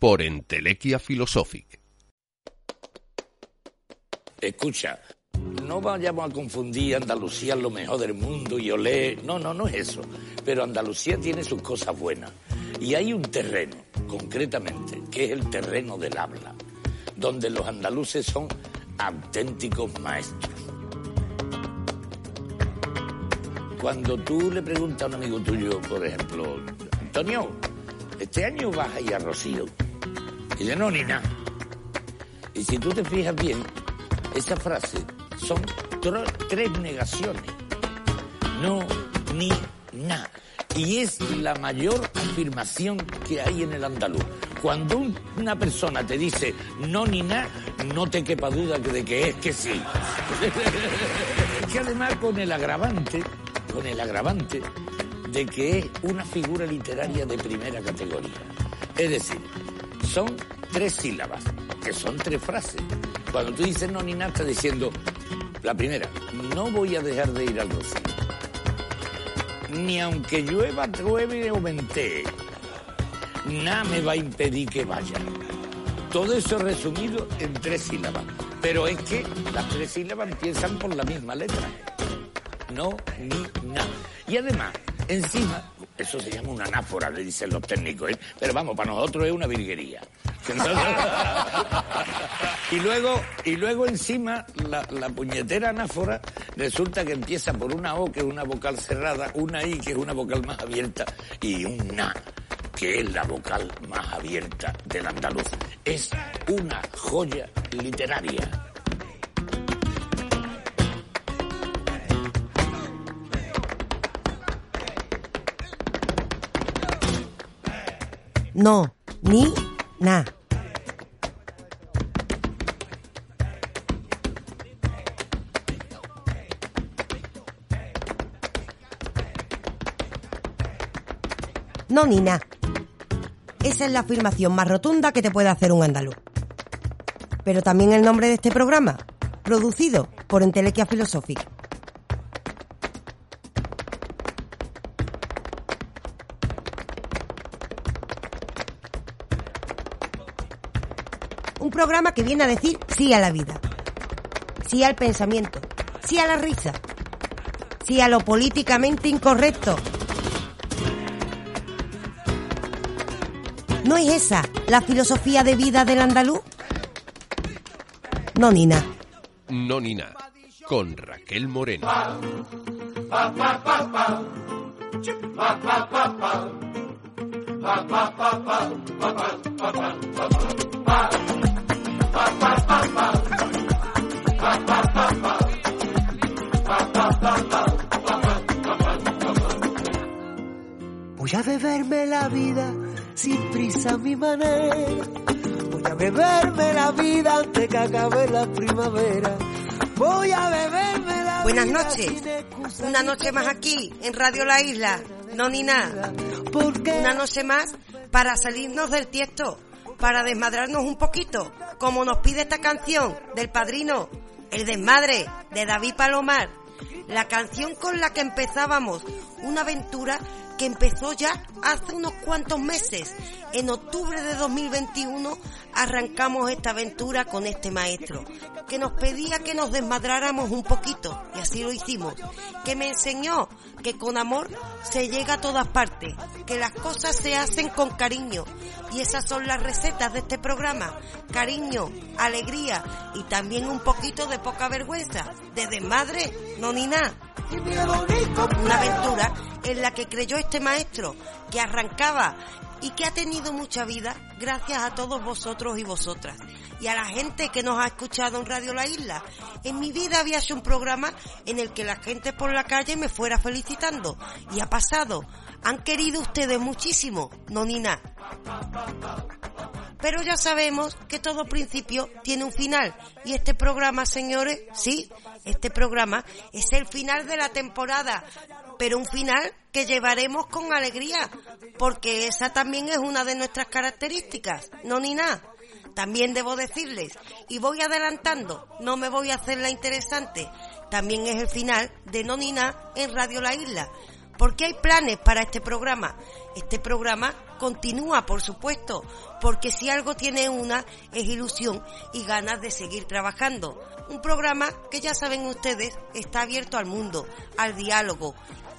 por Entelequia Philosophic. Escucha, no vayamos a confundir Andalucía lo mejor del mundo y olé. No, no, no es eso. Pero Andalucía tiene sus cosas buenas. Y hay un terreno, concretamente, que es el terreno del habla, donde los andaluces son auténticos maestros. Cuando tú le preguntas a un amigo tuyo, por ejemplo, Antonio, ¿este año vas a ir a Rocío? Y dice, no, ni nada. Y si tú te fijas bien, esa frase son tres negaciones. No, ni, na. Y es la mayor afirmación que hay en el andaluz. Cuando un- una persona te dice no ni na, no te quepa duda de que es que sí. Que además con el agravante, con el agravante de que es una figura literaria de primera categoría. Es decir, son tres sílabas, que son tres frases. Cuando tú dices no ni nada, estás diciendo, la primera, no voy a dejar de ir al rocío. Ni aunque llueva, llueve o ventee, nada me va a impedir que vaya. Todo eso resumido en tres sílabas. Pero es que las tres sílabas empiezan por la misma letra. No, ni, na. Y además, encima, eso se llama una anáfora, le dicen los técnicos, ¿eh? pero vamos, para nosotros es una virguería. y luego, y luego encima, la, la puñetera anáfora resulta que empieza por una O, que es una vocal cerrada, una I, que es una vocal más abierta, y un na, que es la vocal más abierta del andaluz. Es una joya literaria. No, ni, na. No, ni na. Esa es la afirmación más rotunda que te puede hacer un andaluz. Pero también el nombre de este programa, producido por Entelequia Philosophic. Programa que viene a decir sí a la vida, sí al pensamiento, sí a la risa, sí a lo políticamente incorrecto. ¿No es esa la filosofía de vida del andaluz? No, Nina. No ni na, con Raquel Moreno. Voy a beberme la vida sin prisa a mi manera. Voy a beberme la vida antes que acabe la primavera. Voy a beberme la Buenas vida noches. Una noche más aquí, en Radio La Isla. No ni nada. Una noche más para salirnos del tiesto, para desmadrarnos un poquito, como nos pide esta canción del padrino, El desmadre, de David Palomar. La canción con la que empezábamos una aventura que empezó ya hace unos cuantos meses. En octubre de 2021 arrancamos esta aventura con este maestro, que nos pedía que nos desmadráramos un poquito, y así lo hicimos, que me enseñó que con amor se llega a todas partes, que las cosas se hacen con cariño, y esas son las recetas de este programa, cariño, alegría y también un poquito de poca vergüenza, de desmadre, no ni nada. Una aventura en la que creyó este maestro, que arrancaba y que ha tenido mucha vida gracias a todos vosotros y vosotras. Y a la gente que nos ha escuchado en Radio La Isla. En mi vida había hecho un programa en el que la gente por la calle me fuera felicitando. Y ha pasado. Han querido ustedes muchísimo. No ni nada. Pero ya sabemos que todo principio tiene un final. Y este programa, señores, sí, este programa es el final de la temporada. Pero un final que llevaremos con alegría. Porque esa también es una de nuestras características. No ni. También debo decirles, y voy adelantando, no me voy a hacer la interesante, también es el final de No ni nada en Radio La Isla. Porque hay planes para este programa. Este programa continúa, por supuesto, porque si algo tiene una es ilusión y ganas de seguir trabajando. Un programa que ya saben ustedes está abierto al mundo, al diálogo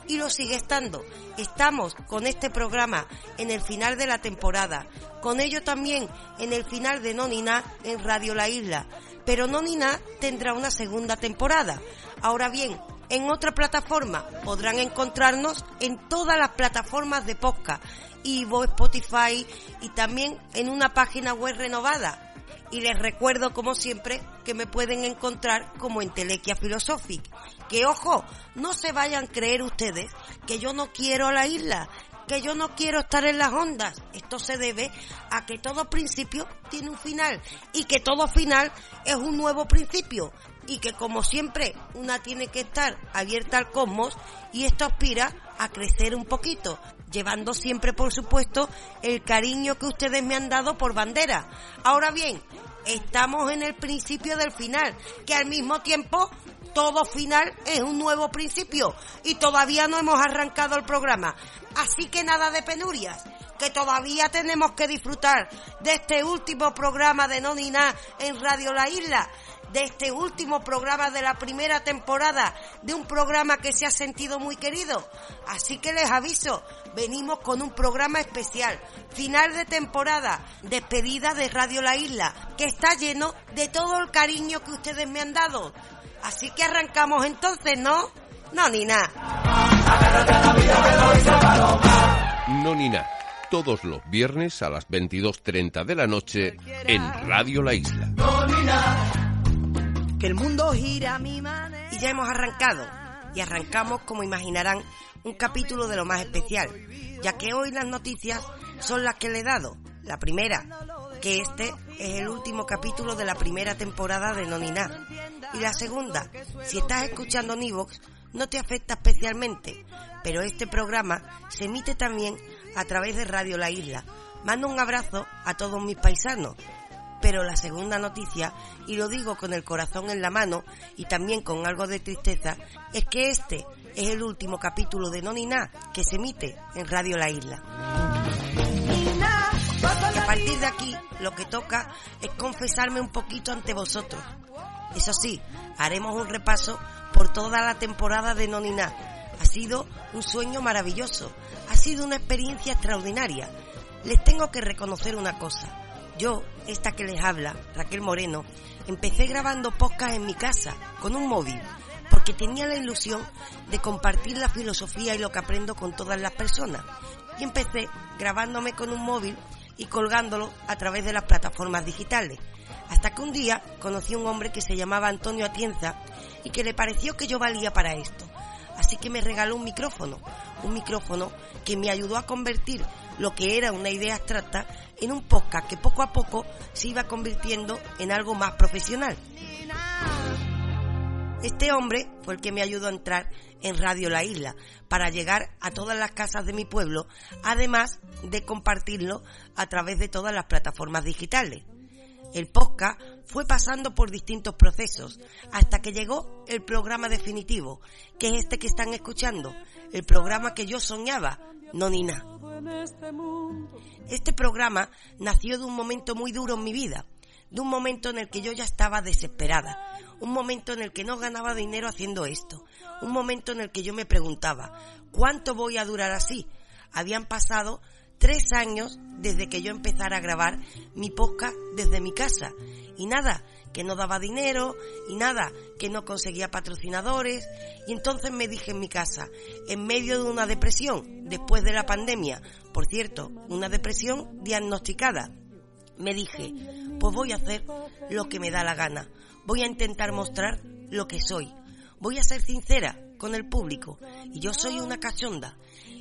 y lo sigue estando. Estamos con este programa en el final de la temporada, con ello también en el final de Nonina en Radio La Isla, pero Nonina tendrá una segunda temporada. Ahora bien, en otra plataforma podrán encontrarnos en todas las plataformas de podcast, Ivo, Spotify y también en una página web renovada. Y les recuerdo, como siempre, que me pueden encontrar como en Telequia Philosophic. Que ojo, no se vayan a creer ustedes que yo no quiero la isla, que yo no quiero estar en las ondas. Esto se debe a que todo principio tiene un final y que todo final es un nuevo principio y que como siempre una tiene que estar abierta al cosmos y esto aspira a crecer un poquito, llevando siempre por supuesto el cariño que ustedes me han dado por bandera. Ahora bien, estamos en el principio del final, que al mismo tiempo todo final es un nuevo principio y todavía no hemos arrancado el programa. Así que nada de penurias, que todavía tenemos que disfrutar de este último programa de Nonina en Radio La Isla, de este último programa de la primera temporada, de un programa que se ha sentido muy querido. Así que les aviso, venimos con un programa especial, final de temporada, despedida de Radio La Isla, que está lleno de todo el cariño que ustedes me han dado. Así que arrancamos entonces, ¿no? No, ni nada. No ni nada. Todos los viernes a las 22.30 de la noche en Radio La Isla. Que el mundo gira a mi manera. Y ya hemos arrancado. Y arrancamos, como imaginarán, un capítulo de lo más especial, ya que hoy las noticias son las que le he dado. La primera, que este es el último capítulo de la primera temporada de Nonina. Y la segunda, si estás escuchando Nivox, no te afecta especialmente, pero este programa se emite también a través de Radio La Isla. Mando un abrazo a todos mis paisanos. Pero la segunda noticia, y lo digo con el corazón en la mano y también con algo de tristeza, es que este es el último capítulo de Nonina que se emite en Radio La Isla. Y a partir de aquí, lo que toca es confesarme un poquito ante vosotros. Eso sí, haremos un repaso por toda la temporada de Nonina. Ha sido un sueño maravilloso, ha sido una experiencia extraordinaria. Les tengo que reconocer una cosa. Yo, esta que les habla, Raquel Moreno, empecé grabando podcast en mi casa, con un móvil, porque tenía la ilusión de compartir la filosofía y lo que aprendo con todas las personas. Y empecé grabándome con un móvil y colgándolo a través de las plataformas digitales. Hasta que un día conocí un hombre que se llamaba Antonio Atienza y que le pareció que yo valía para esto. Así que me regaló un micrófono, un micrófono que me ayudó a convertir lo que era una idea abstracta en un podcast que poco a poco se iba convirtiendo en algo más profesional. Este hombre fue el que me ayudó a entrar en Radio La Isla para llegar a todas las casas de mi pueblo, además de compartirlo a través de todas las plataformas digitales. El podcast fue pasando por distintos procesos hasta que llegó el programa definitivo, que es este que están escuchando, el programa que yo soñaba, no ni nada. Este programa nació de un momento muy duro en mi vida, de un momento en el que yo ya estaba desesperada, un momento en el que no ganaba dinero haciendo esto, un momento en el que yo me preguntaba, ¿cuánto voy a durar así? Habían pasado tres años desde que yo empezara a grabar mi podcast desde mi casa. Y nada, que no daba dinero, y nada, que no conseguía patrocinadores. Y entonces me dije en mi casa, en medio de una depresión, después de la pandemia, por cierto, una depresión diagnosticada, me dije, pues voy a hacer lo que me da la gana. Voy a intentar mostrar lo que soy. Voy a ser sincera con el público. Y yo soy una cachonda.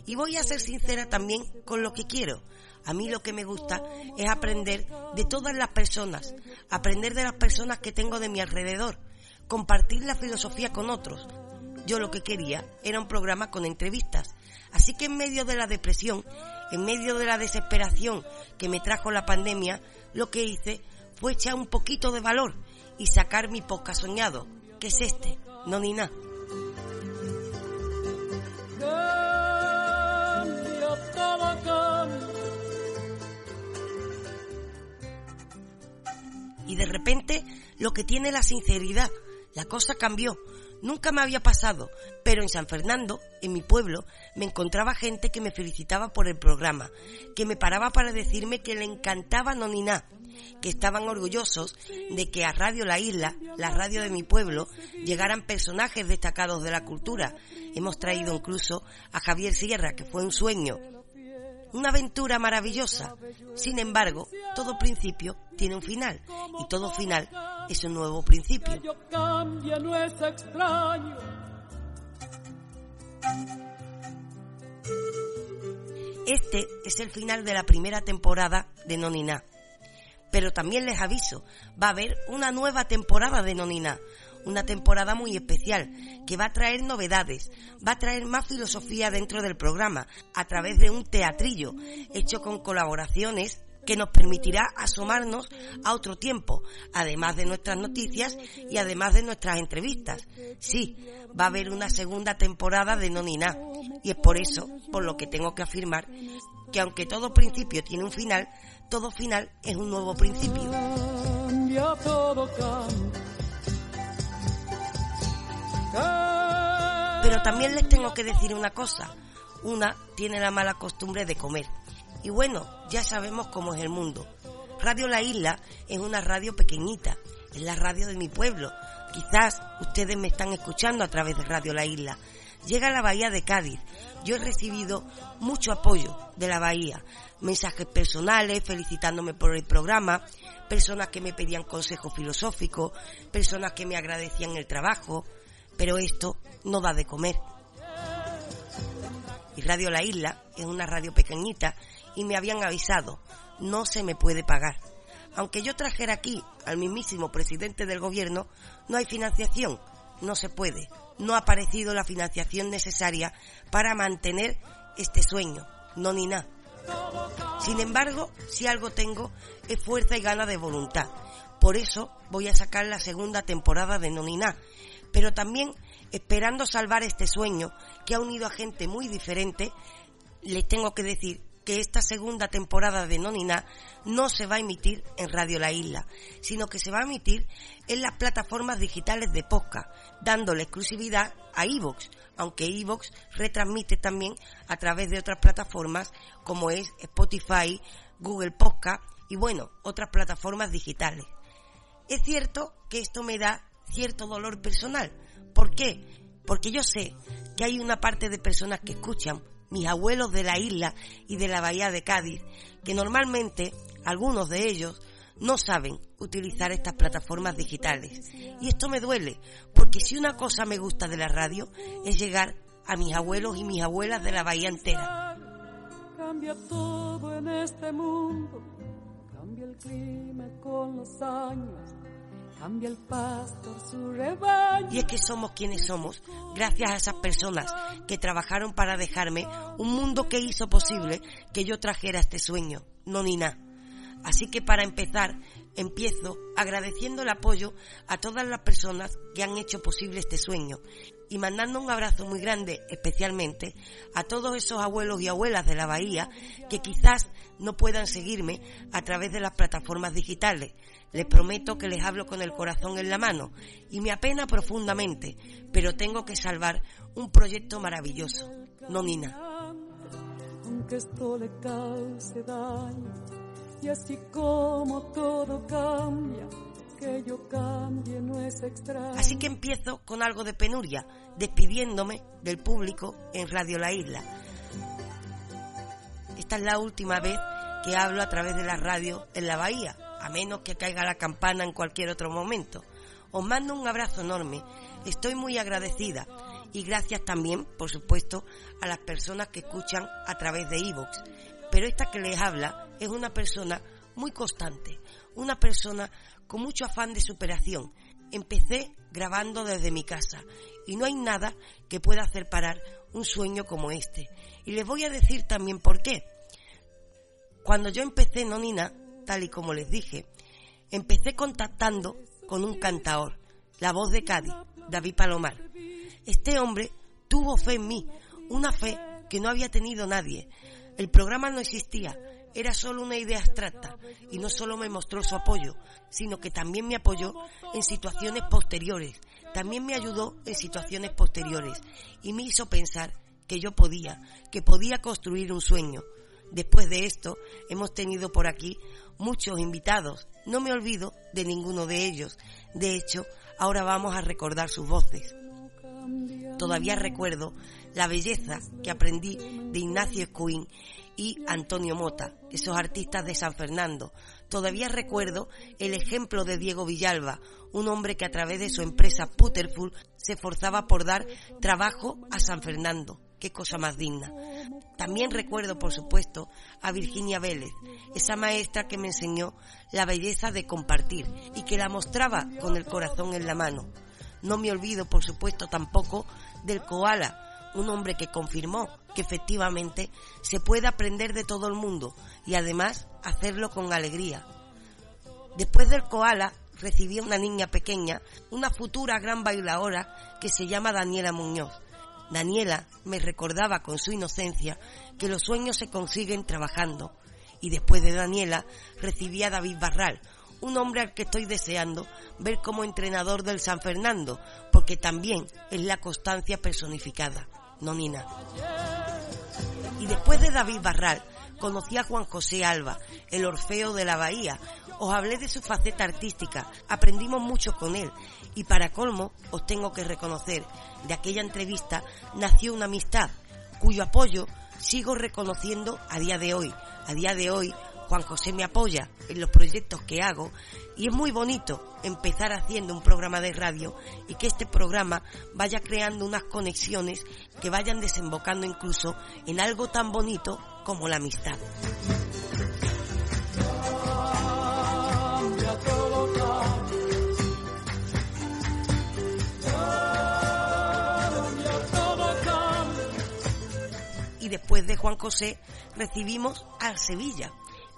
Y voy a ser sincera también con lo que quiero. A mí lo que me gusta es aprender de todas las personas, aprender de las personas que tengo de mi alrededor, compartir la filosofía con otros. Yo lo que quería era un programa con entrevistas. Así que en medio de la depresión, en medio de la desesperación que me trajo la pandemia, lo que hice fue echar un poquito de valor y sacar mi poca soñado, que es este, no ni nada. Y de repente lo que tiene la sinceridad, la cosa cambió. Nunca me había pasado, pero en San Fernando, en mi pueblo, me encontraba gente que me felicitaba por el programa, que me paraba para decirme que le encantaba Noniná, que estaban orgullosos de que a Radio La Isla, la radio de mi pueblo, llegaran personajes destacados de la cultura. Hemos traído incluso a Javier Sierra, que fue un sueño, una aventura maravillosa. Sin embargo, todo principio tiene un final y todo final es un nuevo principio. Este es el final de la primera temporada de Nonina. Pero también les aviso, va a haber una nueva temporada de Nonina, una temporada muy especial que va a traer novedades, va a traer más filosofía dentro del programa a través de un teatrillo hecho con colaboraciones que nos permitirá asomarnos a otro tiempo, además de nuestras noticias y además de nuestras entrevistas. Sí, va a haber una segunda temporada de Nonina y es por eso por lo que tengo que afirmar que aunque todo principio tiene un final, todo final es un nuevo principio. Pero también les tengo que decir una cosa. Una tiene la mala costumbre de comer. Y bueno, ya sabemos cómo es el mundo. Radio La Isla es una radio pequeñita, es la radio de mi pueblo. Quizás ustedes me están escuchando a través de Radio La Isla. Llega a la bahía de Cádiz. Yo he recibido mucho apoyo de la bahía. Mensajes personales felicitándome por el programa, personas que me pedían consejo filosófico, personas que me agradecían el trabajo, pero esto no da de comer. Y Radio La Isla es una radio pequeñita y me habían avisado, no se me puede pagar. Aunque yo trajera aquí al mismísimo presidente del gobierno, no hay financiación, no se puede, no ha aparecido la financiación necesaria para mantener este sueño, no. Sin embargo, si algo tengo es fuerza y gana de voluntad. Por eso voy a sacar la segunda temporada de Noniná, pero también esperando salvar este sueño que ha unido a gente muy diferente, les tengo que decir que esta segunda temporada de Nonina no se va a emitir en Radio La Isla, sino que se va a emitir en las plataformas digitales de podcast, dándole exclusividad a Evox, aunque Evox retransmite también a través de otras plataformas como es Spotify, Google Podcast y bueno, otras plataformas digitales. Es cierto que esto me da cierto dolor personal. ¿Por qué? Porque yo sé que hay una parte de personas que escuchan, mis abuelos de la isla y de la bahía de Cádiz, que normalmente algunos de ellos no saben utilizar estas plataformas digitales. Y esto me duele, porque si una cosa me gusta de la radio es llegar a mis abuelos y mis abuelas de la bahía entera. Cambia todo en este mundo, cambia el clima con los años Cambia el pastor su rebaño. Y es que somos quienes somos, gracias a esas personas que trabajaron para dejarme un mundo que hizo posible que yo trajera este sueño, no ni nada. Así que para empezar, empiezo agradeciendo el apoyo a todas las personas que han hecho posible este sueño y mandando un abrazo muy grande especialmente a todos esos abuelos y abuelas de la bahía que quizás no puedan seguirme a través de las plataformas digitales, les prometo que les hablo con el corazón en la mano y me apena profundamente, pero tengo que salvar un proyecto maravilloso. No, Nina. Aunque esto le cause daño, y así como todo cambia, que yo cambie no es extraño. Así que empiezo con algo de penuria, despidiéndome del público en Radio La Isla. Esta es la última vez que hablo a través de la radio en la bahía a menos que caiga la campana en cualquier otro momento. Os mando un abrazo enorme, estoy muy agradecida y gracias también, por supuesto, a las personas que escuchan a través de iVoox. pero esta que les habla es una persona muy constante, una persona con mucho afán de superación. Empecé grabando desde mi casa y no hay nada que pueda hacer parar un sueño como este. Y les voy a decir también por qué. Cuando yo empecé Nonina, tal y como les dije, empecé contactando con un cantaor, la voz de Cádiz, David Palomar. Este hombre tuvo fe en mí, una fe que no había tenido nadie. El programa no existía, era solo una idea abstracta y no solo me mostró su apoyo, sino que también me apoyó en situaciones posteriores, también me ayudó en situaciones posteriores y me hizo pensar que yo podía, que podía construir un sueño. Después de esto, hemos tenido por aquí muchos invitados. No me olvido de ninguno de ellos. De hecho, ahora vamos a recordar sus voces. Todavía recuerdo la belleza que aprendí de Ignacio Escuín y Antonio Mota, esos artistas de San Fernando. Todavía recuerdo el ejemplo de Diego Villalba, un hombre que a través de su empresa Putterful se esforzaba por dar trabajo a San Fernando. Qué cosa más digna. También recuerdo, por supuesto, a Virginia Vélez, esa maestra que me enseñó la belleza de compartir y que la mostraba con el corazón en la mano. No me olvido, por supuesto, tampoco del koala, un hombre que confirmó que efectivamente se puede aprender de todo el mundo y además hacerlo con alegría. Después del koala recibí una niña pequeña, una futura gran bailadora que se llama Daniela Muñoz. Daniela me recordaba con su inocencia que los sueños se consiguen trabajando y después de Daniela recibí a David Barral, un hombre al que estoy deseando ver como entrenador del San Fernando, porque también es la constancia personificada, no Nina. Y después de David Barral, conocí a Juan José Alba, el Orfeo de la Bahía. Os hablé de su faceta artística, aprendimos mucho con él y para colmo os tengo que reconocer, de aquella entrevista nació una amistad cuyo apoyo sigo reconociendo a día de hoy. A día de hoy Juan José me apoya en los proyectos que hago y es muy bonito empezar haciendo un programa de radio y que este programa vaya creando unas conexiones que vayan desembocando incluso en algo tan bonito como la amistad. Después de Juan José recibimos al Sevilla,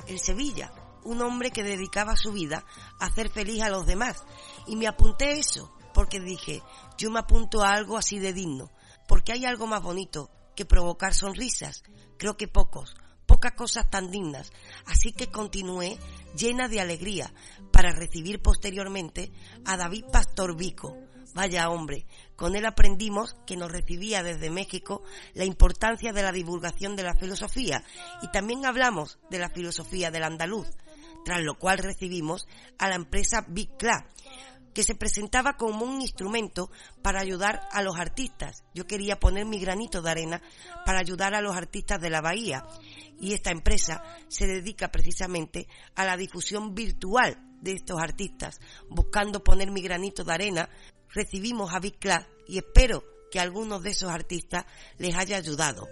el Sevilla, un hombre que dedicaba su vida a hacer feliz a los demás. Y me apunté eso, porque dije, yo me apunto a algo así de digno, porque hay algo más bonito que provocar sonrisas. Creo que pocos, pocas cosas tan dignas. Así que continué llena de alegría para recibir posteriormente a David Pastor Vico. Vaya hombre, con él aprendimos que nos recibía desde México la importancia de la divulgación de la filosofía y también hablamos de la filosofía del andaluz, tras lo cual recibimos a la empresa Big Club, que se presentaba como un instrumento para ayudar a los artistas. Yo quería poner mi granito de arena para ayudar a los artistas de la Bahía y esta empresa se dedica precisamente a la difusión virtual de estos artistas, buscando poner mi granito de arena recibimos a Big y espero que a algunos de esos artistas les haya ayudado.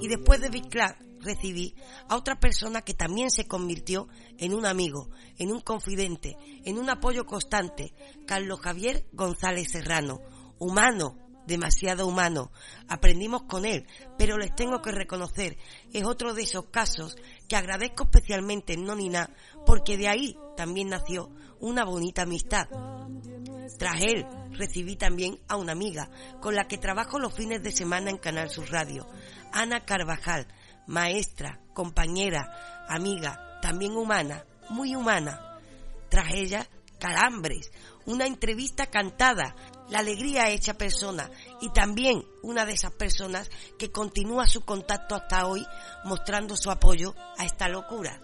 Y después de Big Club recibí a otra persona que también se convirtió en un amigo, en un confidente, en un apoyo constante, Carlos Javier González Serrano, humano, demasiado humano. Aprendimos con él, pero les tengo que reconocer, es otro de esos casos que agradezco especialmente en Nonina, porque de ahí también nació una bonita amistad. Tras él recibí también a una amiga con la que trabajo los fines de semana en Canal Sur Radio, Ana Carvajal, maestra, compañera, amiga, también humana, muy humana. Tras ella, Calambres, una entrevista cantada, la alegría hecha persona y también una de esas personas que continúa su contacto hasta hoy mostrando su apoyo a esta locura.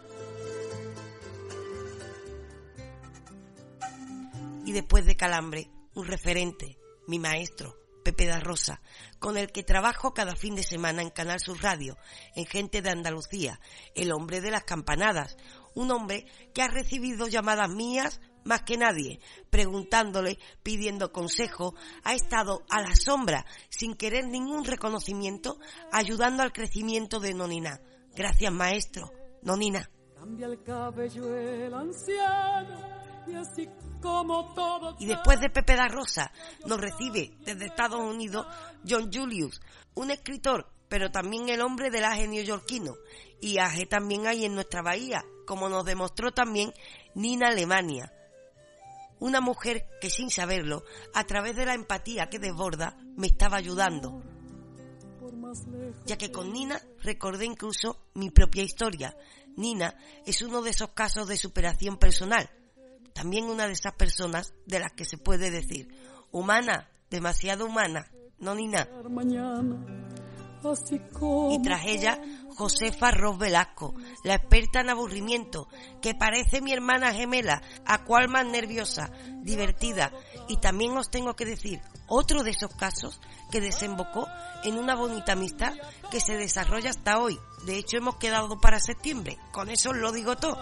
y después de Calambre, un referente, mi maestro, Pepe da Rosa, con el que trabajo cada fin de semana en Canal Sur Radio, en Gente de Andalucía, el hombre de las campanadas, un hombre que ha recibido llamadas mías más que nadie, preguntándole, pidiendo consejo, ha estado a la sombra, sin querer ningún reconocimiento, ayudando al crecimiento de Nonina. Gracias, maestro. Nonina. Cambia el cabello el anciano y así como todo. Y después de Pepe da Rosa, nos recibe desde Estados Unidos John Julius, un escritor, pero también el hombre del aje neoyorquino. Y aje también hay en nuestra bahía, como nos demostró también Nina Alemania. Una mujer que sin saberlo, a través de la empatía que desborda, me estaba ayudando. Ya que con Nina recordé incluso mi propia historia. Nina es uno de esos casos de superación personal. También una de esas personas de las que se puede decir, humana, demasiado humana, no Nina. Y tras ella, Josefa Ros Velasco, la experta en aburrimiento, que parece mi hermana gemela, a cual más nerviosa, divertida. Y también os tengo que decir, otro de esos casos que desembocó en una bonita amistad que se desarrolla hasta hoy. De hecho, hemos quedado para septiembre. Con eso lo digo todo.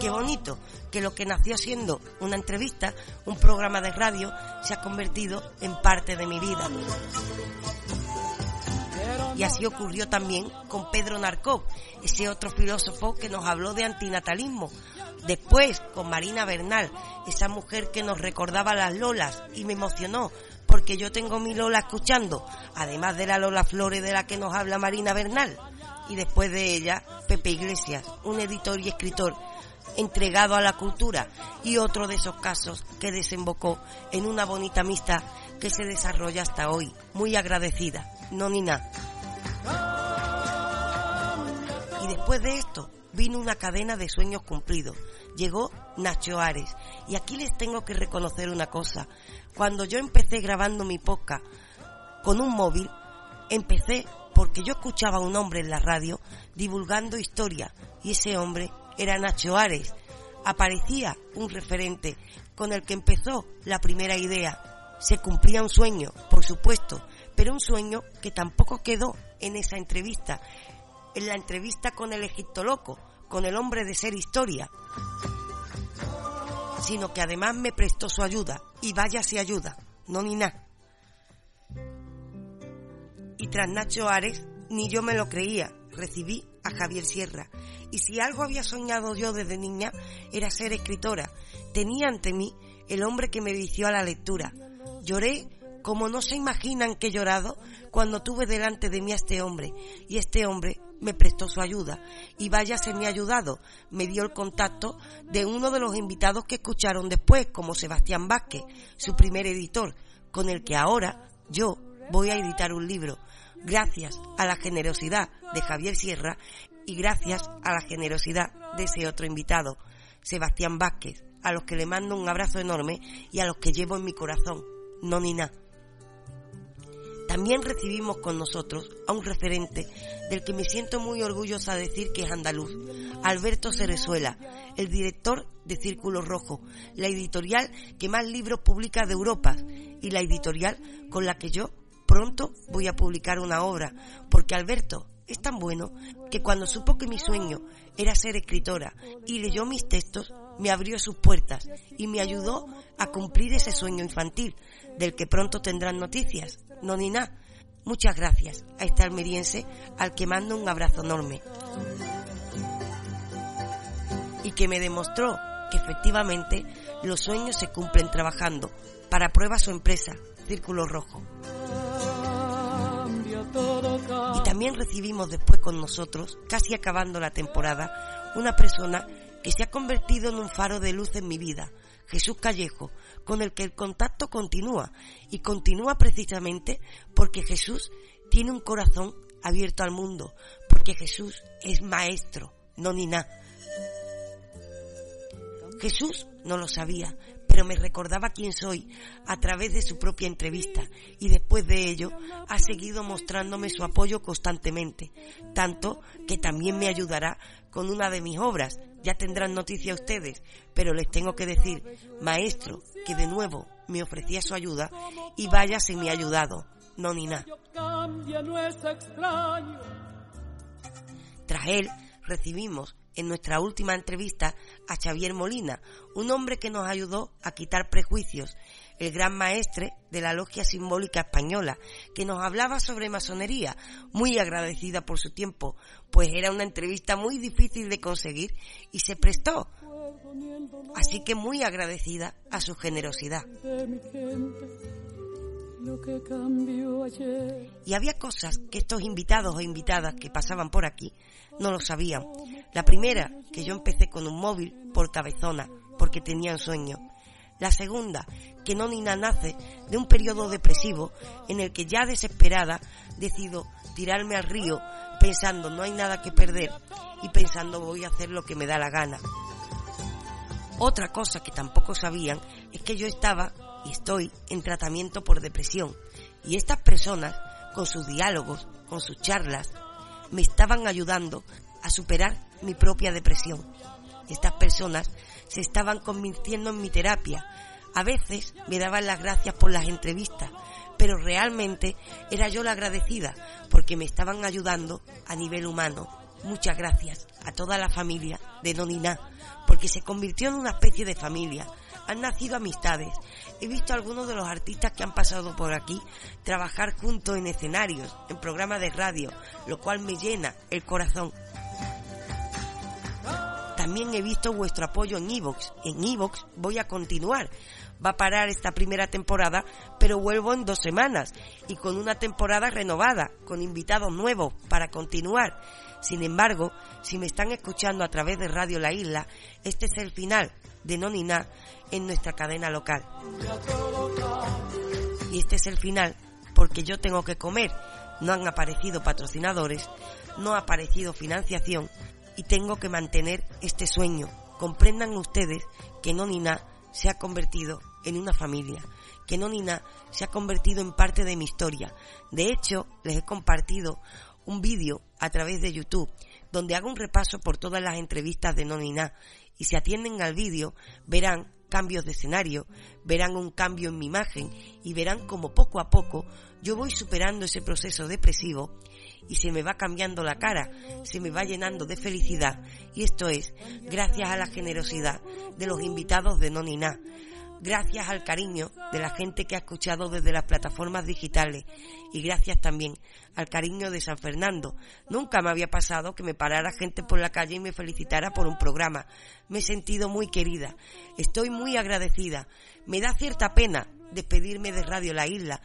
Qué bonito que lo que nació siendo una entrevista, un programa de radio, se ha convertido en parte de mi vida. Y así ocurrió también con Pedro Narcov, ese otro filósofo que nos habló de antinatalismo. Después con Marina Bernal, esa mujer que nos recordaba las Lolas y me emocionó porque yo tengo mi Lola escuchando, además de la Lola Flores de la que nos habla Marina Bernal. Y después de ella, Pepe Iglesias, un editor y escritor entregado a la cultura y otro de esos casos que desembocó en una bonita amistad que se desarrolla hasta hoy. Muy agradecida, no ni nada. Y después de esto vino una cadena de sueños cumplidos. Llegó Nacho Ares. Y aquí les tengo que reconocer una cosa. Cuando yo empecé grabando mi podcast con un móvil, empecé porque yo escuchaba a un hombre en la radio divulgando historia y ese hombre era Nacho Ares. Aparecía un referente con el que empezó la primera idea. Se cumplía un sueño, por supuesto, pero un sueño que tampoco quedó en esa entrevista, en la entrevista con el Egipto Loco, con el hombre de ser historia, sino que además me prestó su ayuda, y vaya si ayuda, no ni nada. Y tras Nacho Ares, ni yo me lo creía, recibí a Javier Sierra. Y si algo había soñado yo desde niña, era ser escritora. Tenía ante mí el hombre que me vició a la lectura. Lloré como no se imaginan que he llorado cuando tuve delante de mí a este hombre, y este hombre me prestó su ayuda, y vaya se me ayudado, me dio el contacto de uno de los invitados que escucharon después, como Sebastián Vázquez, su primer editor, con el que ahora yo voy a editar un libro, gracias a la generosidad de Javier Sierra y gracias a la generosidad de ese otro invitado, Sebastián Vázquez, a los que le mando un abrazo enorme y a los que llevo en mi corazón, no ni nada. También recibimos con nosotros a un referente del que me siento muy orgullosa de decir que es andaluz, Alberto Cerezuela, el director de Círculo Rojo, la editorial que más libros publica de Europa y la editorial con la que yo pronto voy a publicar una obra, porque Alberto es tan bueno que cuando supo que mi sueño era ser escritora y leyó mis textos, me abrió sus puertas y me ayudó a cumplir ese sueño infantil, del que pronto tendrán noticias no ni nada. Muchas gracias a este almeriense al que mando un abrazo enorme. Y que me demostró que efectivamente los sueños se cumplen trabajando para prueba su empresa, Círculo Rojo. Y también recibimos después con nosotros, casi acabando la temporada, una persona que se ha convertido en un faro de luz en mi vida, Jesús Callejo, con el que el contacto continúa y continúa precisamente porque Jesús tiene un corazón abierto al mundo, porque Jesús es maestro, no ni nada. Jesús no lo sabía, pero me recordaba quién soy a través de su propia entrevista y después de ello ha seguido mostrándome su apoyo constantemente, tanto que también me ayudará con una de mis obras. Ya tendrán noticia ustedes, pero les tengo que decir, maestro, que de nuevo me ofrecía su ayuda y vaya si me ha ayudado, no ni nada. Tras él recibimos en nuestra última entrevista a Xavier Molina, un hombre que nos ayudó a quitar prejuicios, el gran maestre de la logia simbólica española, que nos hablaba sobre masonería, muy agradecida por su tiempo, pues era una entrevista muy difícil de conseguir y se prestó. Así que muy agradecida a su generosidad. Y había cosas que estos invitados o invitadas que pasaban por aquí no lo sabían. La primera, que yo empecé con un móvil por cabezona, porque tenía un sueño. La segunda, que Nonina nace de un periodo depresivo en el que ya desesperada decido tirarme al río pensando no hay nada que perder y pensando voy a hacer lo que me da la gana. Otra cosa que tampoco sabían es que yo estaba y estoy en tratamiento por depresión y estas personas, con sus diálogos, con sus charlas, me estaban ayudando a superar mi propia depresión. Estas personas se estaban convirtiendo en mi terapia. A veces me daban las gracias por las entrevistas, pero realmente era yo la agradecida porque me estaban ayudando a nivel humano. Muchas gracias a toda la familia de Nonina, porque se convirtió en una especie de familia. Han nacido amistades. He visto a algunos de los artistas que han pasado por aquí trabajar juntos en escenarios, en programas de radio, lo cual me llena el corazón. También he visto vuestro apoyo en Evox. En Evox voy a continuar. Va a parar esta primera temporada, pero vuelvo en dos semanas y con una temporada renovada, con invitados nuevos para continuar. Sin embargo, si me están escuchando a través de Radio La Isla, este es el final de Nonina en nuestra cadena local. Y este es el final porque yo tengo que comer. No han aparecido patrocinadores, no ha aparecido financiación y tengo que mantener este sueño. Comprendan ustedes que Nonina se ha convertido en una familia, que Nonina se ha convertido en parte de mi historia. De hecho, les he compartido un vídeo a través de YouTube donde hago un repaso por todas las entrevistas de Nonina y si atienden al vídeo verán cambios de escenario, verán un cambio en mi imagen y verán como poco a poco yo voy superando ese proceso depresivo y se me va cambiando la cara, se me va llenando de felicidad y esto es gracias a la generosidad de los invitados de Nonina, gracias al cariño de la gente que ha escuchado desde las plataformas digitales y gracias también al cariño de San Fernando. Nunca me había pasado que me parara gente por la calle y me felicitara por un programa. Me he sentido muy querida, estoy muy agradecida. Me da cierta pena despedirme de Radio La Isla,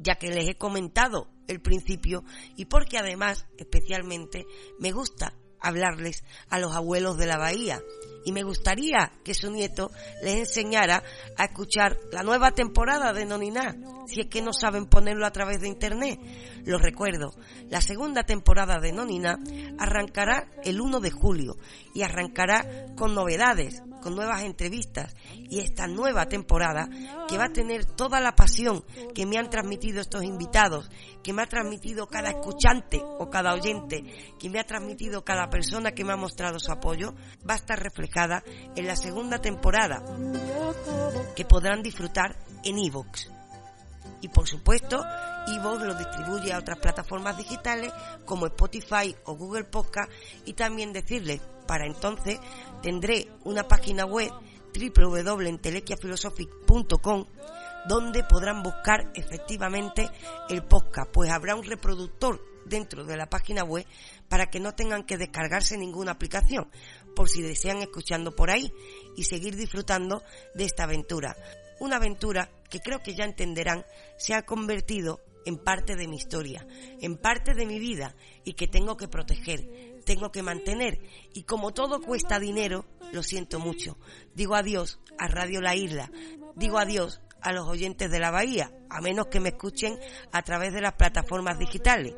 ya que les he comentado el principio y porque además, especialmente, me gusta hablarles a los abuelos de la bahía y me gustaría que su nieto les enseñara a escuchar la nueva temporada de Noniná, si es que no saben ponerlo a través de internet. Lo recuerdo, la segunda temporada de Noniná arrancará el 1 de julio y arrancará con novedades, con nuevas entrevistas y esta nueva temporada que va a tener toda la pasión que me han transmitido estos invitados, que me ha transmitido cada escuchante o cada oyente, que me ha transmitido cada persona que me ha mostrado su apoyo, va a estar reflejada en la segunda temporada que podrán disfrutar en iVoox. Y por supuesto, iVoox lo distribuye a otras plataformas digitales como Spotify o Google Podcast y también decirles, para entonces tendré una página web www.entelequiaphilosophic.com donde podrán buscar efectivamente el podcast, pues habrá un reproductor dentro de la página web para que no tengan que descargarse ninguna aplicación, por si desean escuchando por ahí y seguir disfrutando de esta aventura. Una aventura que creo que ya entenderán se ha convertido en parte de mi historia, en parte de mi vida y que tengo que proteger, tengo que mantener y como todo cuesta dinero, lo siento mucho. Digo adiós a Radio La Isla, digo adiós a los oyentes de la Bahía, a menos que me escuchen a través de las plataformas digitales.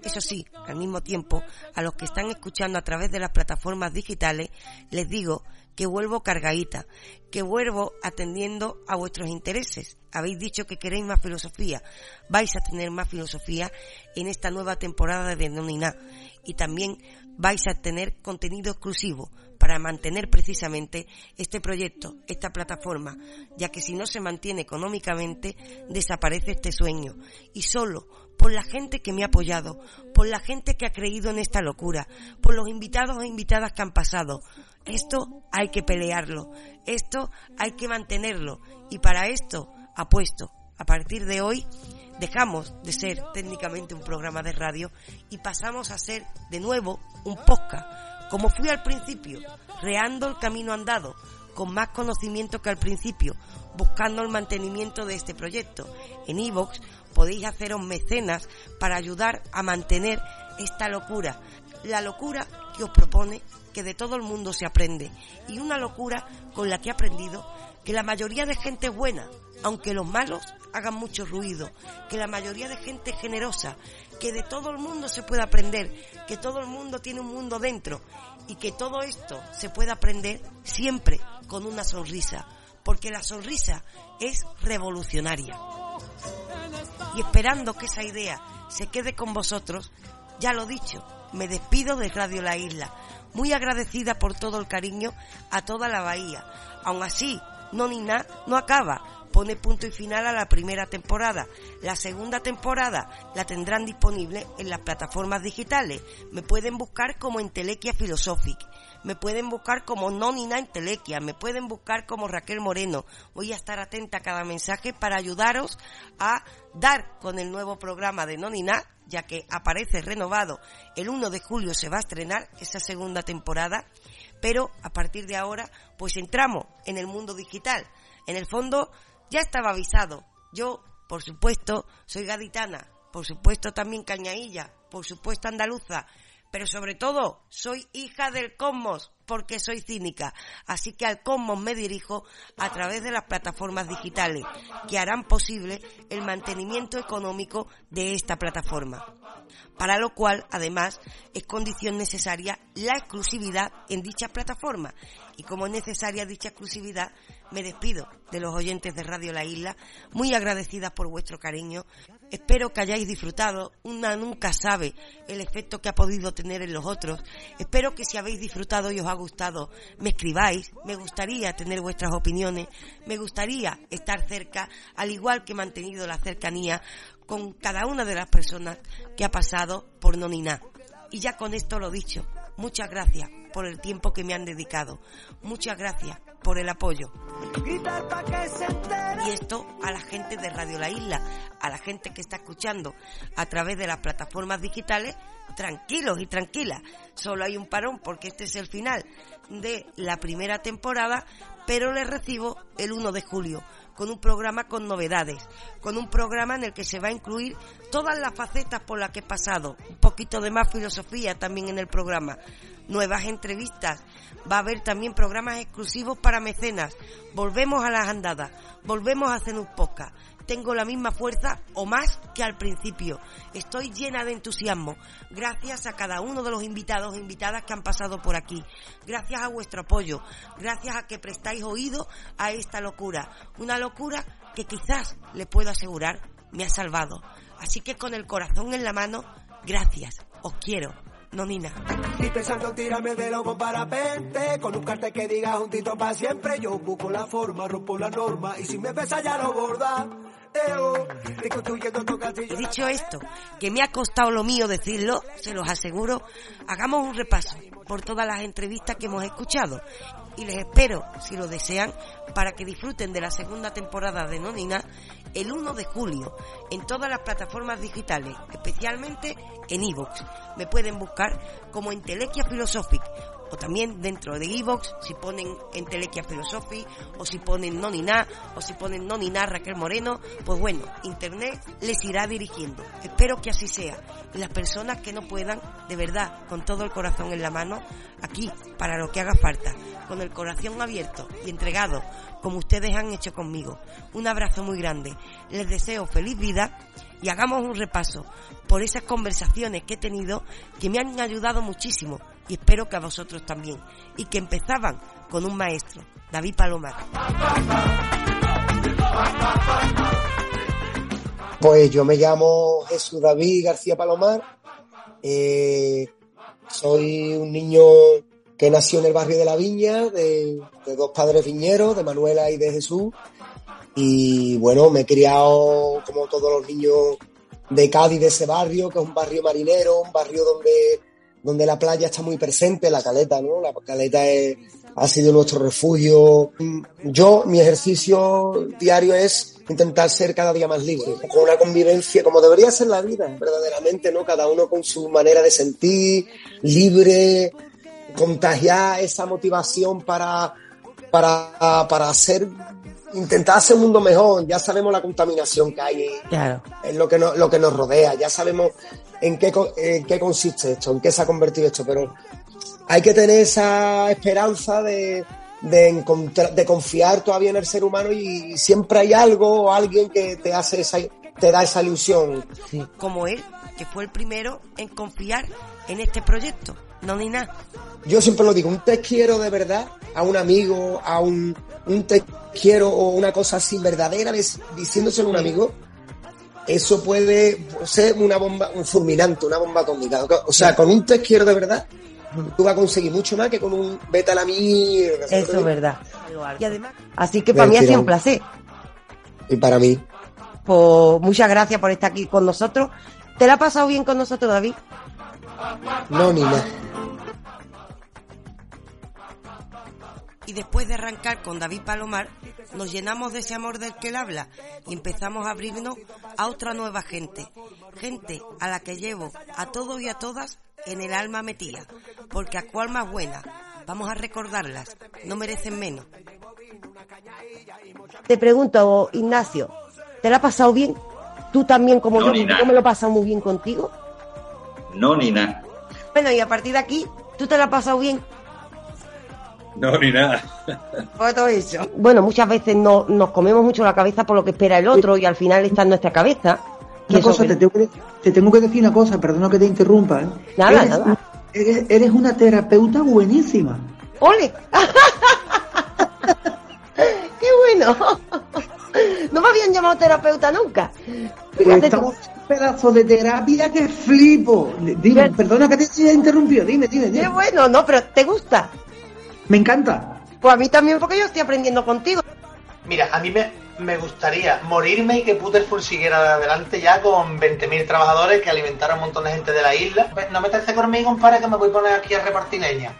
Eso sí, al mismo tiempo, a los que están escuchando a través de las plataformas digitales, les digo que vuelvo cargadita, que vuelvo atendiendo a vuestros intereses. Habéis dicho que queréis más filosofía, vais a tener más filosofía en esta nueva temporada de Nonina y también vais a tener contenido exclusivo para mantener precisamente este proyecto, esta plataforma, ya que si no se mantiene económicamente, desaparece este sueño. Y solo por la gente que me ha apoyado, por la gente que ha creído en esta locura, por los invitados e invitadas que han pasado. Esto hay que pelearlo, esto hay que mantenerlo y para esto apuesto. A partir de hoy dejamos de ser técnicamente un programa de radio y pasamos a ser de nuevo un podcast, como fui al principio, reando el camino andado, con más conocimiento que al principio, buscando el mantenimiento de este proyecto. En iVoox podéis haceros mecenas para ayudar a mantener esta locura, la locura que os propone que de todo el mundo se aprende. Y una locura con la que he aprendido que la mayoría de gente es buena, aunque los malos hagan mucho ruido, que la mayoría de gente es generosa, que de todo el mundo se puede aprender, que todo el mundo tiene un mundo dentro y que todo esto se puede aprender siempre con una sonrisa, porque la sonrisa es revolucionaria. Y esperando que esa idea se quede con vosotros, ya lo dicho, me despido de Radio La Isla, muy agradecida por todo el cariño a toda la bahía. Aún así, no ni nada, no acaba. Pone punto y final a la primera temporada. La segunda temporada la tendrán disponible en las plataformas digitales. Me pueden buscar como Entelequia Philosophic. Me pueden buscar como Nonina Entelequia. Me pueden buscar como Raquel Moreno. Voy a estar atenta a cada mensaje para ayudaros a dar con el nuevo programa de Nonina ya que aparece renovado el 1 de julio se va a estrenar esa segunda temporada pero a partir de ahora pues entramos en el mundo digital. En el fondo ya estaba avisado. Yo, por supuesto, soy gaditana, por supuesto también cañailla, por supuesto andaluza, pero sobre todo soy hija del cosmos porque soy cínica. Así que al cosmos me dirijo a través de las plataformas digitales que harán posible el mantenimiento económico de esta plataforma para lo cual además es condición necesaria la exclusividad en dicha plataforma. Y como es necesaria dicha exclusividad, me despido de los oyentes de Radio La Isla, muy agradecida por vuestro cariño. Espero que hayáis disfrutado. Una nunca sabe el efecto que ha podido tener en los otros. Espero que si habéis disfrutado y os ha gustado, me escribáis. Me gustaría tener vuestras opiniones. Me gustaría estar cerca, al igual que he mantenido la cercanía con cada una de las personas que ha pasado por Nonina. Y ya con esto lo dicho, muchas gracias por el tiempo que me han dedicado. Muchas gracias por el apoyo. Y esto a la gente de Radio La Isla, a la gente que está escuchando a través de las plataformas digitales, tranquilos y tranquilas. Solo hay un parón porque este es el final de la primera temporada, pero les recibo el 1 de julio con un programa con novedades, con un programa en el que se va a incluir todas las facetas por las que he pasado, un poquito de más filosofía también en el programa, nuevas entrevistas, va a haber también programas exclusivos para mecenas, volvemos a las andadas, volvemos a hacer un podcast, tengo la misma fuerza o más que al principio. Estoy llena de entusiasmo. Gracias a cada uno de los invitados e invitadas que han pasado por aquí. Gracias a vuestro apoyo. Gracias a que prestáis oído a esta locura. Una locura que quizás, le puedo asegurar, me ha salvado. Así que con el corazón en la mano, gracias. Os quiero. Nonina. Y pensando tírame de loco parapente, con un cartel que diga juntito para siempre, yo busco la forma, rompo la norma, y si me besa ya lo borda. Y dicho esto, que me ha costado lo mío decirlo, se los aseguro, hagamos un repaso por todas las entrevistas que hemos escuchado y les espero, si lo desean, para que disfruten de la segunda temporada de Nonina el 1 de julio en todas las plataformas digitales, especialmente en iVoox. Me pueden buscar como Entelequia Philosophic o también dentro de Evox, si ponen Entelequia Philosophy, o si ponen Nonina, o si ponen Nonina Raquel Moreno, pues bueno, Internet les irá dirigiendo. Espero que así sea. Y las personas que no puedan, de verdad, con todo el corazón en la mano, aquí, para lo que haga falta, con el corazón abierto y entregado, como ustedes han hecho conmigo. Un abrazo muy grande. Les deseo feliz vida y hagamos un repaso por esas conversaciones que he tenido que me han ayudado muchísimo y espero que a vosotros también. Y que empezaban con un maestro, David Palomar. Pues yo me llamo Jesús David García Palomar. Eh, soy un niño que nació en el barrio de La Viña, de, de dos padres viñeros, de Manuela y de Jesús. Y bueno, me he criado como todos los niños de Cádiz, de ese barrio, que es un barrio marinero, un barrio donde, donde la playa está muy presente, la caleta, ¿no? La caleta ha sido nuestro refugio. Yo, mi ejercicio diario es intentar ser cada día más libre, con una convivencia como debería ser la vida, verdaderamente, ¿no? Cada uno con su manera de sentir, libre, contagiar esa motivación para, para, para hacer intentar hacer un mundo mejor, ya sabemos la contaminación que hay Claro. en lo que, no- lo que nos rodea, ya sabemos en qué, en qué consiste esto, en qué se ha convertido esto, pero hay que tener esa esperanza de, de, encontrar, de confiar todavía en el ser humano y siempre hay algo o alguien que te hace esa, te da esa ilusión. Como él, que fue el primero en confiar en este proyecto. No ni nada. Yo siempre lo digo, un te quiero de verdad a un amigo, a un, un te quiero o una cosa así verdadera, diciéndoselo a un amigo, eso puede ser una bomba, un fulminante, una bomba atómica. O sea, con un te quiero de verdad, tú vas a conseguir mucho más que con un vete a la mierda. Eso es verdad. Y además, así que para mí ha sido un placer. Y para mí. Pues muchas gracias por estar aquí con nosotros. ¿Te la has pasado bien con nosotros, David? No, ni nada. Y después de arrancar con David Palomar, nos llenamos de ese amor del que él habla y empezamos a abrirnos a otra nueva gente. Gente a la que llevo a todos y a todas en el alma metida. Porque a cuál más buena. Vamos a recordarlas. No merecen menos. Te pregunto, Ignacio, ¿te la has pasado bien? ¿Tú también como No, ni yo me lo he pasado muy bien contigo. No, ni nada. Bueno, y a partir de aquí, ¿tú te la has pasado bien? No, ni nada. Todo eso. Bueno, muchas veces no, nos comemos mucho la cabeza por lo que espera el otro y al final está en nuestra cabeza. Una cosa, que- te tengo, que, te tengo que decir una cosa, perdona que te interrumpa. ¿eh? Nada, eres, nada. Eres, eres una terapeuta buenísima. ¡Ole! ¡Qué bueno! No me habían llamado terapeuta nunca. Pues Fíjate un pedazo de terapia que flipo. Dime, perdona que te haya interrumpido, dime, dime, dime. Qué bueno, no, pero ¿te gusta? Me encanta. Pues a mí también, porque yo estoy aprendiendo contigo. Mira, a mí me, me gustaría morirme y que Puterful siguiera adelante ya con 20.000 trabajadores que alimentaron a un montón de gente de la isla. Ve, No meterse conmigo, compadre, que me voy a poner aquí a repartir leña.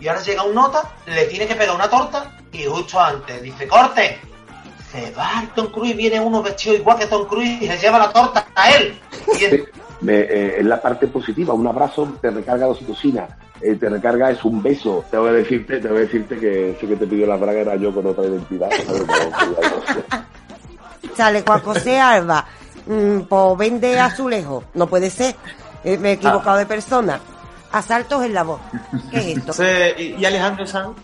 Y ahora llega un nota, le tiene que pegar una torta y justo antes dice, ¡corte! Se va el Tom Cruise, viene uno vestido igual que Tom Cruise y se lleva la torta a él. Y Me, eh, es la parte positiva, un abrazo te recarga la oxitocina, eh, te recarga es un beso. Tengo que decirte, tengo que decirte que ese que te pidió la braga era yo con otra identidad. Sale Juan José Alba, mm, pues vende azulejo. No puede ser. Eh, me he equivocado de persona. Asaltos en la voz. ¿Qué es esto? Y Alejandro Sanz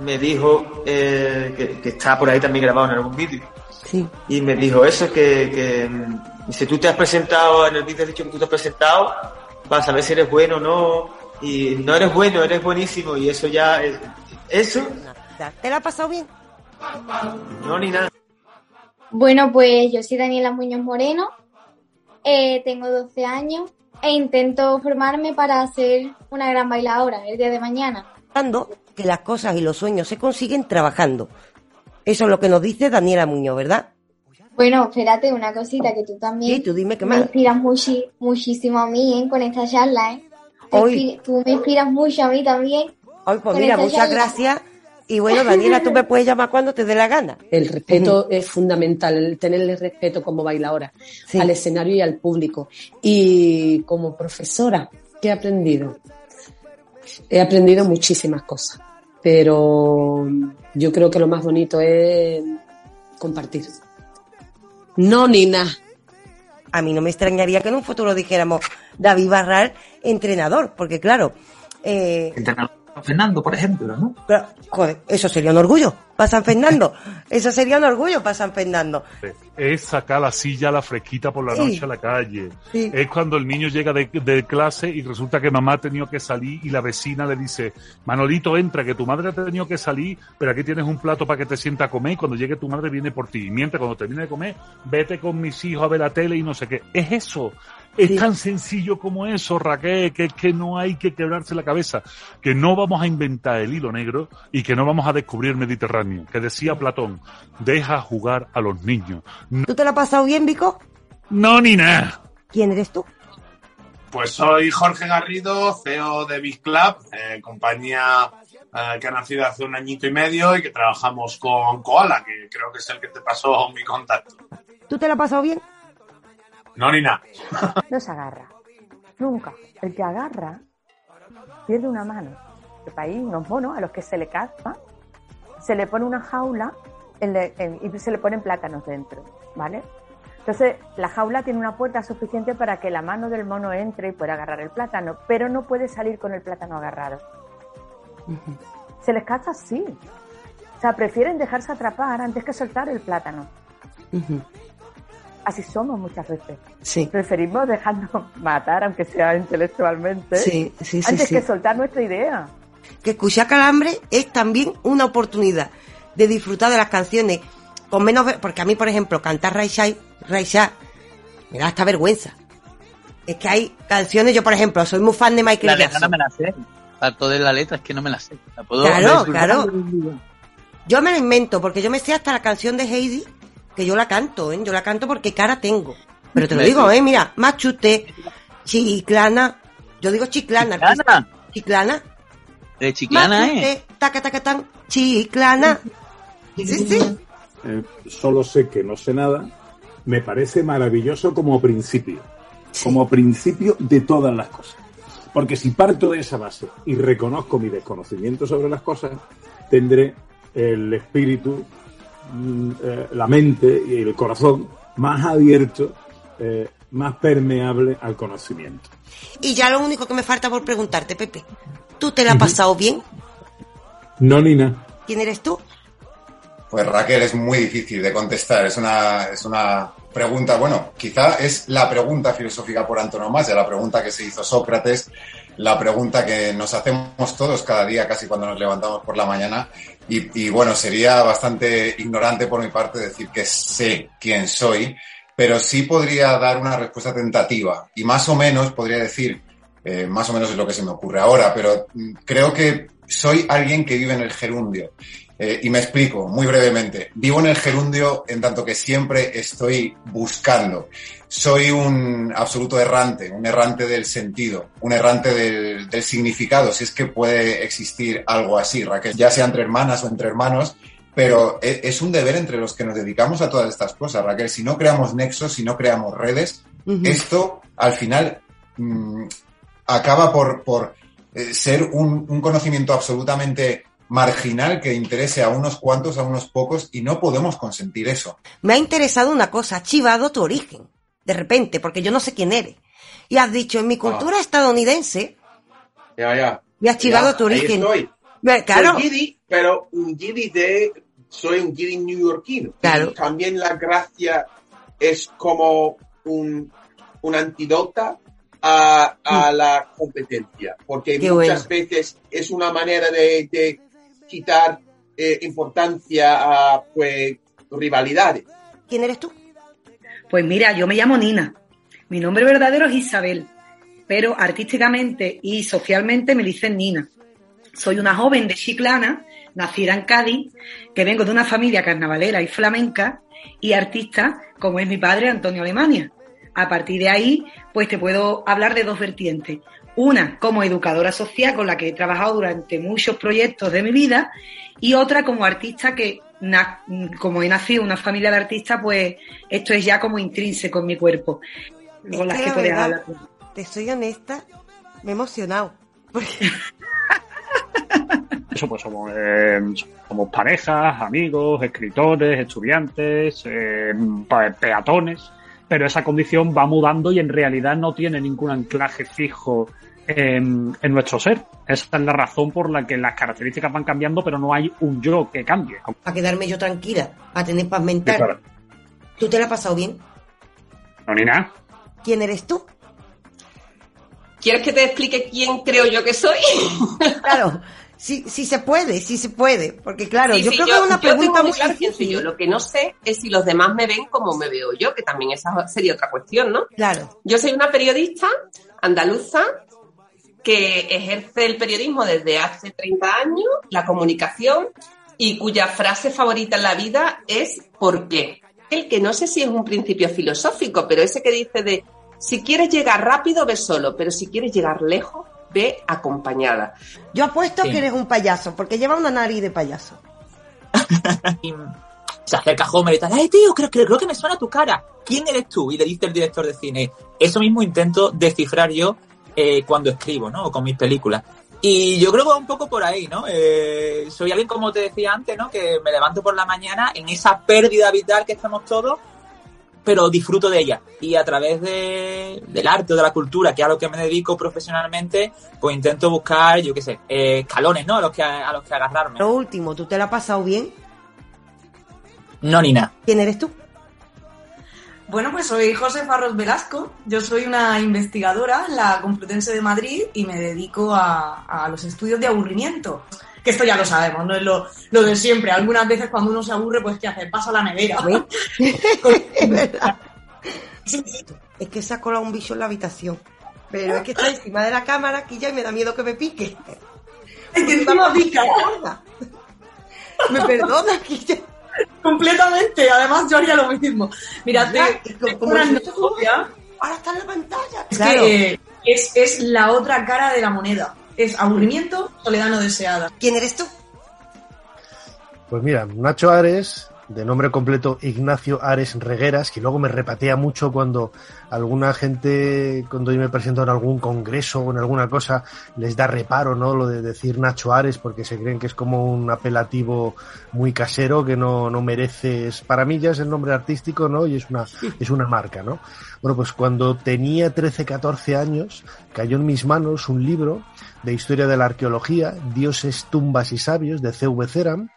me dijo eh, que, que está por ahí también grabado en algún vídeo. Sí. Y me dijo eso, que, que mm, si tú te has presentado, en el vídeo has dicho que tú te has presentado, para saber si eres bueno o no. Y no eres bueno, eres buenísimo. Y eso ya, es- eso, ¿Te la has pasado bien? no ni nada. Bueno, pues yo soy Daniela Muñoz Moreno, eh, tengo 12 años e intento formarme para ser una gran bailadora el día de mañana. Que las cosas y los sueños se consiguen trabajando. Eso es lo que nos dice Daniela Muñoz, ¿verdad? Bueno, espérate, una cosita que tú también Sí, tú dime qué me más. inspiras muchi- muchísimo a mí ¿eh? con esta charla. ¿eh? Hoy. Tú me inspiras mucho a mí también. Hoy, pues mira, muchas charla. gracias. Y bueno, Daniela, tú me puedes llamar cuando te dé la gana. El respeto es fundamental, el tenerle respeto como bailadora al escenario y al público. Y como profesora, ¿qué he aprendido? He aprendido muchísimas cosas, pero yo creo que lo más bonito es compartir. No, Nina. A mí no me extrañaría que en un futuro dijéramos David Barral, entrenador, porque claro, eh, Fernando, por ejemplo, ¿no? Pero, joder, eso sería un orgullo para San Fernando. Eso sería un orgullo para San Fernando. Es sacar la silla a la fresquita por la Sí. noche a la calle. Sí. Es cuando el niño llega de, de clase y resulta que mamá ha tenido que salir y la vecina le dice, Manolito, entra, que tu madre ha tenido que salir, pero aquí tienes un plato para que te sienta a comer y cuando llegue tu madre viene por ti. Y mientras cuando termine de comer, vete con mis hijos a ver la tele y no sé qué. Es eso. Es tan sencillo como eso, Raquel, que es que no hay que quebrarse la cabeza, que no vamos a inventar el hilo negro y que no vamos a descubrir el Mediterráneo. Que decía Platón, deja jugar a los niños. No, ¿Tú te lo has pasado bien, Vico? no ni nada. ¿Quién eres tú? Pues soy Jorge Garrido, CEO de Big Club, eh, compañía eh, que ha nacido hace un añito y medio y que trabajamos con Koala, que creo que es el que te pasó mi contacto. ¿Tú te lo has pasado bien? No, ni nada. No se agarra. Nunca. El que agarra pierde una mano. El país, unos monos a los que se le caza, se le pone una jaula en le- en- y se le ponen plátanos dentro, ¿vale? Entonces, la jaula tiene una puerta suficiente para que la mano del mono entre y pueda agarrar el plátano, pero no puede salir con el plátano agarrado. Se les caza así. O sea, prefieren dejarse atrapar antes que soltar el plátano. Así somos muchas veces. Sí. Preferimos dejarnos matar, aunque sea intelectualmente, Sí, sí, sí, antes sí. que soltar nuestra idea. que escuchar calambre es también una oportunidad de disfrutar de las canciones con menos porque a mí por ejemplo cantar Raishai Raishai me da hasta vergüenza es que hay canciones yo por ejemplo soy muy fan de Michael La letra Jackson no me la sé. Parto de la letra es que no me la sé. La puedo Claro, claro. yo me la invento porque yo me sé hasta la canción de Heidi que yo la canto ¿eh? yo la canto porque cara tengo pero te lo digo sí. eh mira machute chiclana yo digo chiclana Chiclana. chiclana De chiclana, ¿eh? Machute, taca, taca, tan, chiclana. Sí, sí. eh, solo sé que no sé nada, me parece maravilloso como principio, como principio de todas las cosas. Porque si parto de esa base y reconozco mi desconocimiento sobre las cosas, tendré el espíritu, eh, la mente y el corazón más abierto, eh, más permeable al conocimiento. Y ya lo único que me falta por preguntarte, Pepe. ¿Tú te la has pasado bien? No, Nina. ¿Quién eres tú? Pues Raquel, es muy difícil de contestar. Es una, es una pregunta, bueno, quizá es la pregunta filosófica por antonomasia, la pregunta que se hizo Sócrates, la pregunta que nos hacemos todos cada día, casi cuando nos levantamos por la mañana. Y, bueno, sería bastante ignorante por mi parte decir que sé quién soy, pero sí podría dar una respuesta tentativa. Y más o menos podría decir, eh, más o menos es lo que se me ocurre ahora, pero mm, creo que soy alguien que vive en el gerundio. Eh, y me explico muy brevemente. Vivo en el gerundio en tanto que siempre estoy buscando. Soy un absoluto errante, un errante del sentido, un errante del, del significado, si es que puede existir algo así, Raquel, ya sea entre hermanas o entre hermanos, pero e- es un deber entre los que nos dedicamos a todas estas cosas, Raquel. Si no creamos nexos, si no creamos redes, esto al final mm, acaba por, por eh, ser un, un conocimiento absolutamente marginal que interese a unos cuantos, a unos pocos, y no podemos consentir eso. Me ha interesado una cosa, has chivado tu origen. De repente, porque yo no sé quién eres. Y has dicho, en mi cultura estadounidense, Ya, ya. me has chivado Ya, tu ahí origen. estoy. Ve, Claro. Soy guiri, pero un guiri de... Soy un guiri neoyorquino. Claro. Y también la gracia es como un, un antídoto a, a la competencia. Porque Mm. Qué muchas bueno. veces es una manera de, de quitar eh, importancia a pues rivalidades. ¿Quién eres tú? Pues mira, yo me llamo Nina. Mi nombre verdadero es Isabel, pero artísticamente y socialmente me dicen Nina. Soy una joven de Chiclana, nacida en Cádiz, que vengo de una familia carnavalera y flamenca y artista, como es mi padre Antonio Alemania. A partir de ahí, pues te puedo hablar de dos vertientes. Una como educadora social con la que he trabajado durante muchos proyectos de mi vida y otra como artista que, como he nacido en una familia de artistas, pues esto es ya como intrínseco en mi cuerpo. Con las que verdad, hablar. Te soy honesta, me he emocionado. Eso pues somos, eh, somos parejas, amigos, escritores, estudiantes, eh, peatones, pero esa condición va mudando y en realidad no tiene ningún anclaje fijo en, en nuestro ser. Esa es la razón por la que las características van cambiando, pero no hay un yo que cambie. Para quedarme yo tranquila, para tener paz mental. ¿Tú te la has pasado bien? No, ni nada. ¿Quién eres tú? ¿Quieres que te explique quién creo yo que soy? Claro, si, si se puede, si se puede. Porque claro, Sí, yo sí, creo que es una pregunta muy claro quién soy difícil. yo. Lo que no sé es si los demás me ven como me veo yo, que también esa sería otra cuestión, ¿no? Claro. Yo soy una periodista andaluza que ejerce el periodismo desde hace 30 años, la comunicación, y cuya frase favorita en la vida es ¿por qué? El que no sé si es un principio filosófico, pero ese que dice de si quieres llegar rápido, ve solo, pero si quieres llegar lejos, ve acompañada. Yo apuesto Sí. que eres un payaso, porque lleva una nariz de payaso. Se acerca Homer y tal, ¡ay, tío! Creo, creo, creo que me suena tu cara. ¿Quién eres tú? Y le dice el director de cine. Eso mismo intento descifrar yo eh, cuando escribo, ¿no? O con mis películas. Y yo creo que va un poco por ahí, ¿no? Eh, soy alguien, como te decía antes, ¿no? Que me levanto por la mañana en esa pérdida vital que estamos todos, pero disfruto de ella. Y a través de, del arte o de la cultura, que es a lo que me dedico profesionalmente, pues intento buscar, yo qué sé, eh, escalones, ¿no? A los que, a los que agarrarme. Lo último, ¿tú te la has pasado bien? No, ni nada. ¿Quién eres tú? Bueno, pues soy Josefa Ros Velasco. Yo soy una investigadora en la Complutense de Madrid y me dedico a, a los estudios de aburrimiento. Que esto ya lo sabemos, no es lo, lo de siempre. Algunas veces cuando uno se aburre, pues ¿qué hace? Pasa a la nevera. es verdad. Es que se ha colado un bicho en la habitación. Pero es que está encima de la cámara aquí ya y me da miedo que me pique. Es que encima pica. Me perdona, Quilla. Completamente. Además, yo haría lo mismo. Mira, Ya, te, y como- te como una si esto novia. Ahora está en la pantalla. Es Claro. que es, es la otra cara de la moneda. Es aburrimiento, soledad no deseada. ¿Quién eres tú? Pues mira, Nacho Ares, de nombre completo Ignacio Ares Regueras, que luego me repatea mucho cuando alguna gente, cuando yo me presento en algún congreso o en alguna cosa, les da reparo, ¿no? Lo de decir Nacho Ares, porque se creen que es como un apelativo muy casero que no, no merece. es- Para mí ya es el nombre artístico, ¿no? Y es una, es una marca, ¿no? Bueno, pues cuando tenía 13, 14 años, cayó en mis manos un libro de historia de la arqueología, Dioses, tumbas y sabios, de C.V. Ceram,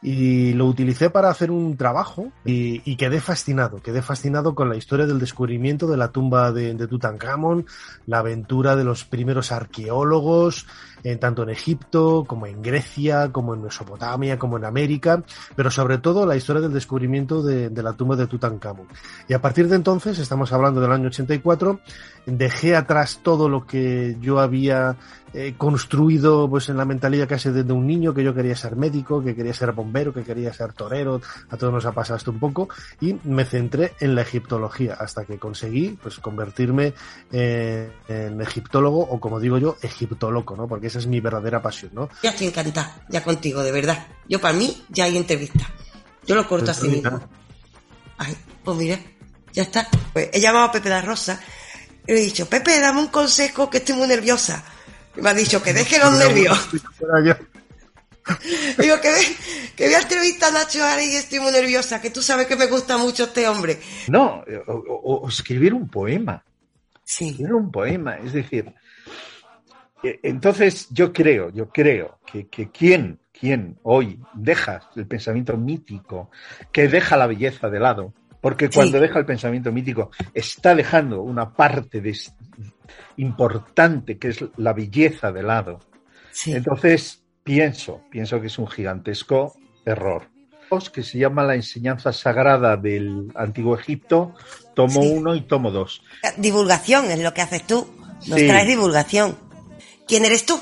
y lo utilicé para hacer un trabajo y, quedé fascinado, quedé fascinado con la historia del descubrimiento de la tumba de, de la aventura de los primeros arqueólogos, eh, tanto en Egipto como en Grecia, como en Mesopotamia, como en América, pero sobre todo la historia del descubrimiento de, la tumba de Tutankamón. Y a partir de entonces, estamos hablando del año 84, dejé atrás todo lo que yo había eh, construido pues en la mentalidad casi desde un niño que yo quería ser médico, que quería ser bombero, que quería ser torero, a todos nos ha pasado esto un poco y me centré en la egiptología hasta que conseguí pues convertirme eh, en egiptólogo o como digo yo, egiptoloco, ¿no? Porque esa es mi verdadera pasión, ¿no? Ya estoy encantada, ya contigo, de verdad. Yo para mí ya hay entrevista. Yo lo corto Pues así mismo. Ay, pues mira, ya está. Pues he llamado a Pepe la Rosa y le he dicho, Pepe, dame un consejo que estoy muy nerviosa. Y me ha dicho que deje los nervios. Digo que, que voy a entrevistar a Nacho Ares y estoy muy nerviosa, que tú sabes que me gusta mucho este hombre. No, o, o- o escribir un poema. Sí. Escribir un poema, es decir. Eh, Entonces, yo creo, yo creo que, que quien, quien hoy deja el pensamiento mítico, que deja la belleza de lado, porque cuando Sí. deja el pensamiento mítico está dejando una parte de, importante que es la belleza de lado. Entonces, pienso, pienso que es un gigantesco error. Que se llama la enseñanza sagrada del antiguo Egipto, tomo Sí. uno y tomo dos. Divulgación es lo que haces tú. Nos Sí. traes divulgación. ¿Quién eres tú?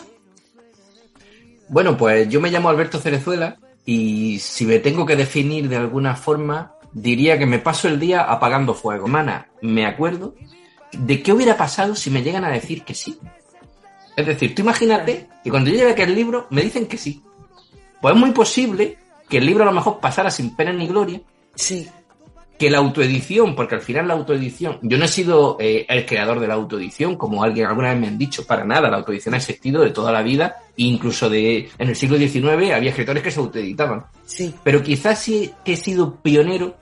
Bueno, pues yo me llamo Alberto Cerezuela y si me tengo que definir de alguna forma, diría que me paso el día apagando fuego. Mana, me acuerdo de qué hubiera pasado si me llegan a decir que sí. Es decir, tú imagínate que cuando yo lleve aquel libro me dicen que sí. Pues es muy posible que el libro a lo mejor pasara sin pena ni gloria. Sí. Que la autoedición, porque al final la autoedición, yo no he sido eh, el creador de la autoedición, como alguien alguna vez me han dicho, para nada, la autoedición ha existido de toda la vida, incluso de, en el siglo XIX había escritores que se autoeditaban. Sí. Pero quizás sí que he sido pionero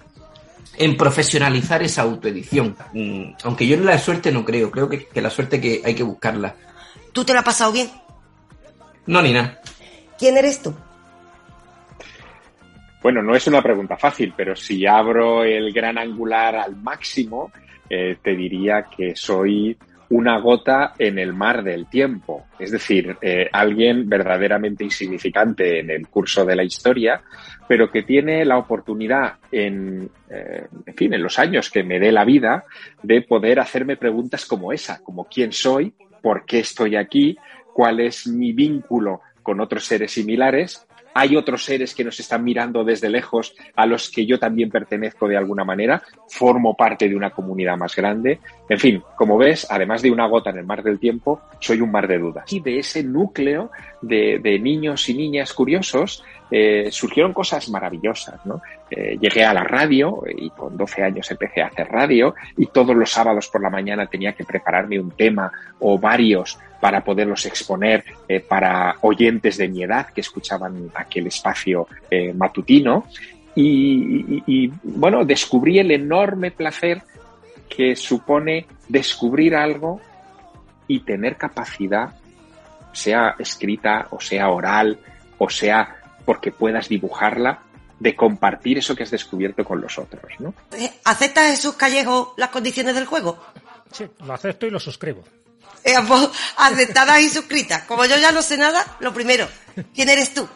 en profesionalizar esa autoedición. Mm, Aunque yo en la suerte no creo, creo que, que la suerte que hay que buscarla. ¿Tú te lo has pasado bien? No, ni nada. ¿Quién eres tú? Bueno, no es una pregunta fácil, pero si abro el gran angular al máximo, eh, te diría que soy una gota en el mar del tiempo, es decir, eh, alguien verdaderamente insignificante en el curso de la historia, pero que tiene la oportunidad en, eh, en fin, en los años que me dé la vida, de poder hacerme preguntas como esa, como quién soy, por qué estoy aquí, cuál es mi vínculo con otros seres similares hay otros seres que nos están mirando desde lejos a los que yo también pertenezco de alguna manera, formo parte de una comunidad más grande. En fin, como ves, además de una gota en el mar del tiempo, soy un mar de dudas. Y de ese núcleo de, niños y niñas curiosos eh, surgieron cosas maravillosas. ¿no? Eh, llegué a la radio y con 12 años empecé a hacer radio y todos los sábados por la mañana tenía que prepararme un tema o varios para poderlos exponer eh, para oyentes de mi edad que escuchaban aquel espacio eh, matutino. Y, bueno, descubrí el enorme placer que supone descubrir algo y tener capacidad, sea escrita o sea oral o sea porque puedas dibujarla, de compartir eso que has descubierto con los otros, ¿no? Eh, ¿Acepta Jesús Callejo las condiciones del juego? Sí, lo acepto y lo suscribo. Eh, pues, aceptadas y suscritas. Como yo ya no sé nada, lo primero, ¿quién eres tú?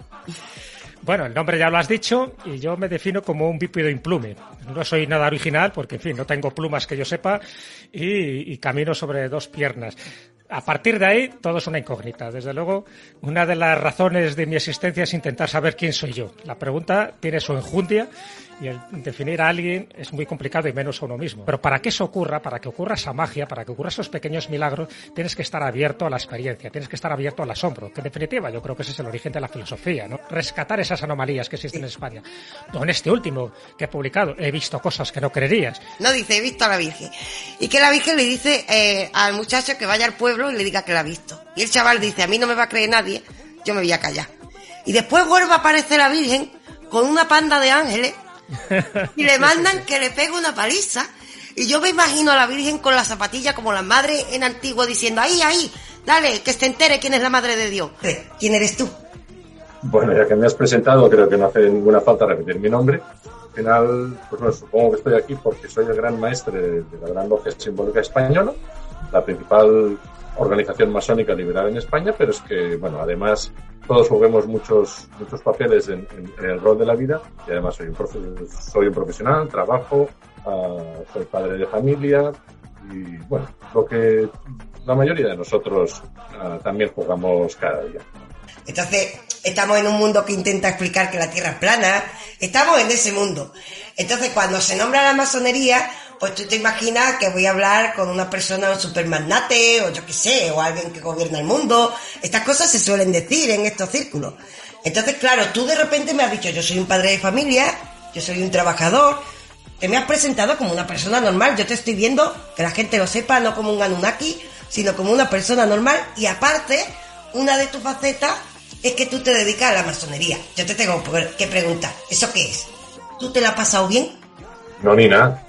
Bueno, el nombre ya lo has dicho y yo me defino como un bípedo implume. No soy nada original porque, en fin, no tengo plumas que yo sepa y, y camino sobre dos piernas. A partir de ahí, todo es una incógnita. Desde luego, una de las razones de mi existencia es intentar saber quién soy yo. La pregunta tiene su enjundia y el definir a alguien es muy complicado y menos a uno mismo. Pero para que eso ocurra, para que ocurra esa magia, para que ocurra esos pequeños milagros, tienes que estar abierto a la experiencia, tienes que estar abierto al asombro, que en definitiva yo creo que ese es el origen de la filosofía, ¿no? Rescatar esas anomalías que existen en España. En este último que he publicado, he visto cosas que no creerías. No dice, he visto a la Virgen. Y que la Virgen le dice eh, al muchacho que vaya al pueblo y le diga que la ha visto. Y el chaval dice, a mí no me va a creer nadie, yo me voy a callar. Y después vuelve a aparecer la Virgen con una panda de ángeles y le mandan que le pegue una paliza. Y yo me imagino a la Virgen con la zapatilla como la madre en antiguo diciendo, ahí, ahí, dale, que se entere quién es la madre de Dios. ¿Quién eres tú? Bueno, ya que me has presentado, creo que no hace ninguna falta repetir mi nombre. Al final, pues bueno, supongo que estoy aquí porque soy el gran maestre de, de la Gran Logia Simbólica Española, la principal organización masónica liberal en España, pero es que, bueno, además todos juguemos muchos, muchos papeles en, el rol de la vida y además soy un, profe- soy un profesional, trabajo, ah, soy padre de familia y, bueno, lo que la mayoría de nosotros ah, también jugamos cada día. Entonces, estamos en un mundo que intenta explicar que la Tierra es plana. Estamos en ese mundo. Entonces, cuando se nombra la masonería, pues tú te imaginas que voy a hablar con una persona, un supermagnate, o yo qué sé, o alguien que gobierna el mundo. Estas cosas se suelen decir en estos círculos. Entonces, claro, tú de repente me has dicho, yo soy un padre de familia, yo soy un trabajador, te me has presentado como una persona normal. Yo te estoy viendo, que la gente lo sepa, no como un Anunnaki, sino como una persona normal. Y aparte, una de tus facetas es que tú te dedicas a la masonería. Yo te tengo que preguntar, ¿eso qué es? ¿Tú te la has pasado bien? No, ni nada.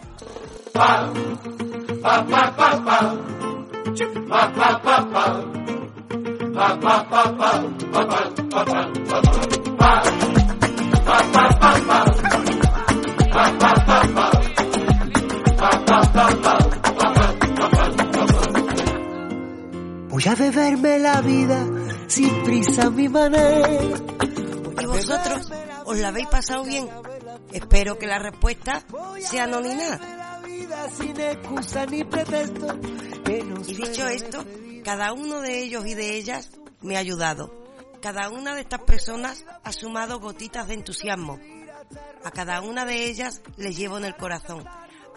Voy a beberme la vida sin prisa a mi manera. ¿Y vosotros? ¿Os la habéis pasado bien? Espero que la respuesta sea no ni nada. Sin excusa ni pretexto. que Y dicho esto, cada uno de ellos y de ellas me ha ayudado. Cada una de estas personas ha sumado gotitas de entusiasmo. A cada una de ellas les llevo en el corazón.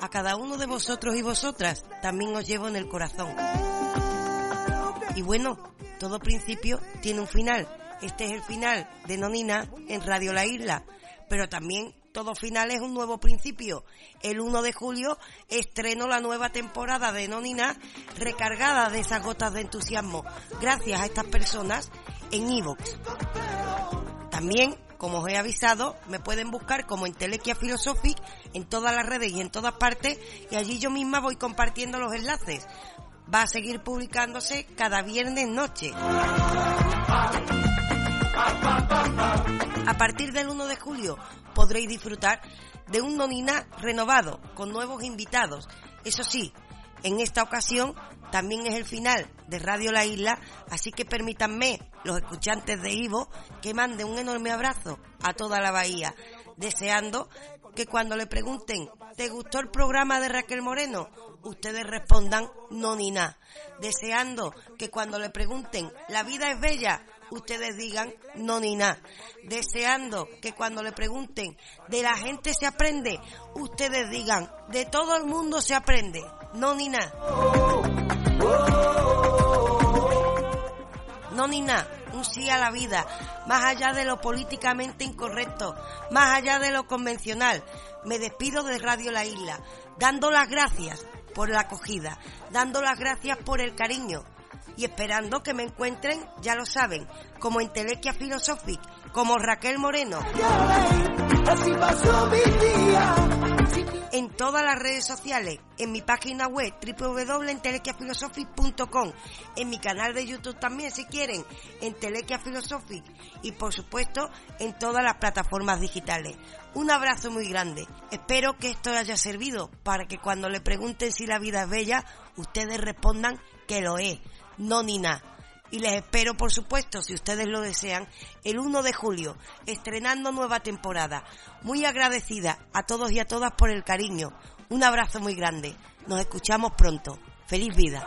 A cada uno de vosotros y vosotras también os llevo en el corazón. Y bueno, todo principio tiene un final. Este es el final de Nonina en Radio La Isla. Pero también todo final es un nuevo principio. El 1 de julio estreno la nueva temporada de Nonina recargada de esas gotas de entusiasmo. Gracias a estas personas en Evox. También, como os he avisado, me pueden buscar como en Telequia Philosophic en todas las redes y en todas partes y allí yo misma voy compartiendo los enlaces. Va a seguir publicándose cada viernes noche. A partir del 1 de julio podréis disfrutar de un Nonina renovado, con nuevos invitados. Eso sí, En esta ocasión también es el final de Radio La Isla, así que permítanme, los escuchantes de Ivo, que mande un enorme abrazo a toda la bahía, deseando que cuando le pregunten, ¿te gustó el programa de Raquel Moreno? Ustedes respondan, no ni nada. Deseando que cuando le pregunten, ¿la vida es bella? Ustedes digan, no ni nada. Deseando que cuando le pregunten, ¿de la gente se aprende? Ustedes digan, de todo el mundo se aprende, no ni nada. No ni nada, un sí a la vida, más allá de lo políticamente incorrecto, más allá de lo convencional. Me despido de Radio La Isla, dando las gracias por la acogida, dando las gracias por el cariño y esperando que me encuentren, ya lo saben, como en Telequia Philosophic, como Raquel Moreno. En todas las redes sociales, en mi página web www.entelequiaphilosophic.com, en mi canal de YouTube también si quieren, en Telequia Philosophic y por supuesto en todas las plataformas digitales. Un abrazo muy grande. Espero que esto haya servido para que cuando le pregunten si la vida es bella, ustedes respondan que lo es, no ni nada y les espero, por supuesto, si ustedes lo desean, el 1 de julio, estrenando nueva temporada. Muy agradecida a todos y a todas por el cariño. Un abrazo muy grande. Nos escuchamos pronto. Feliz vida.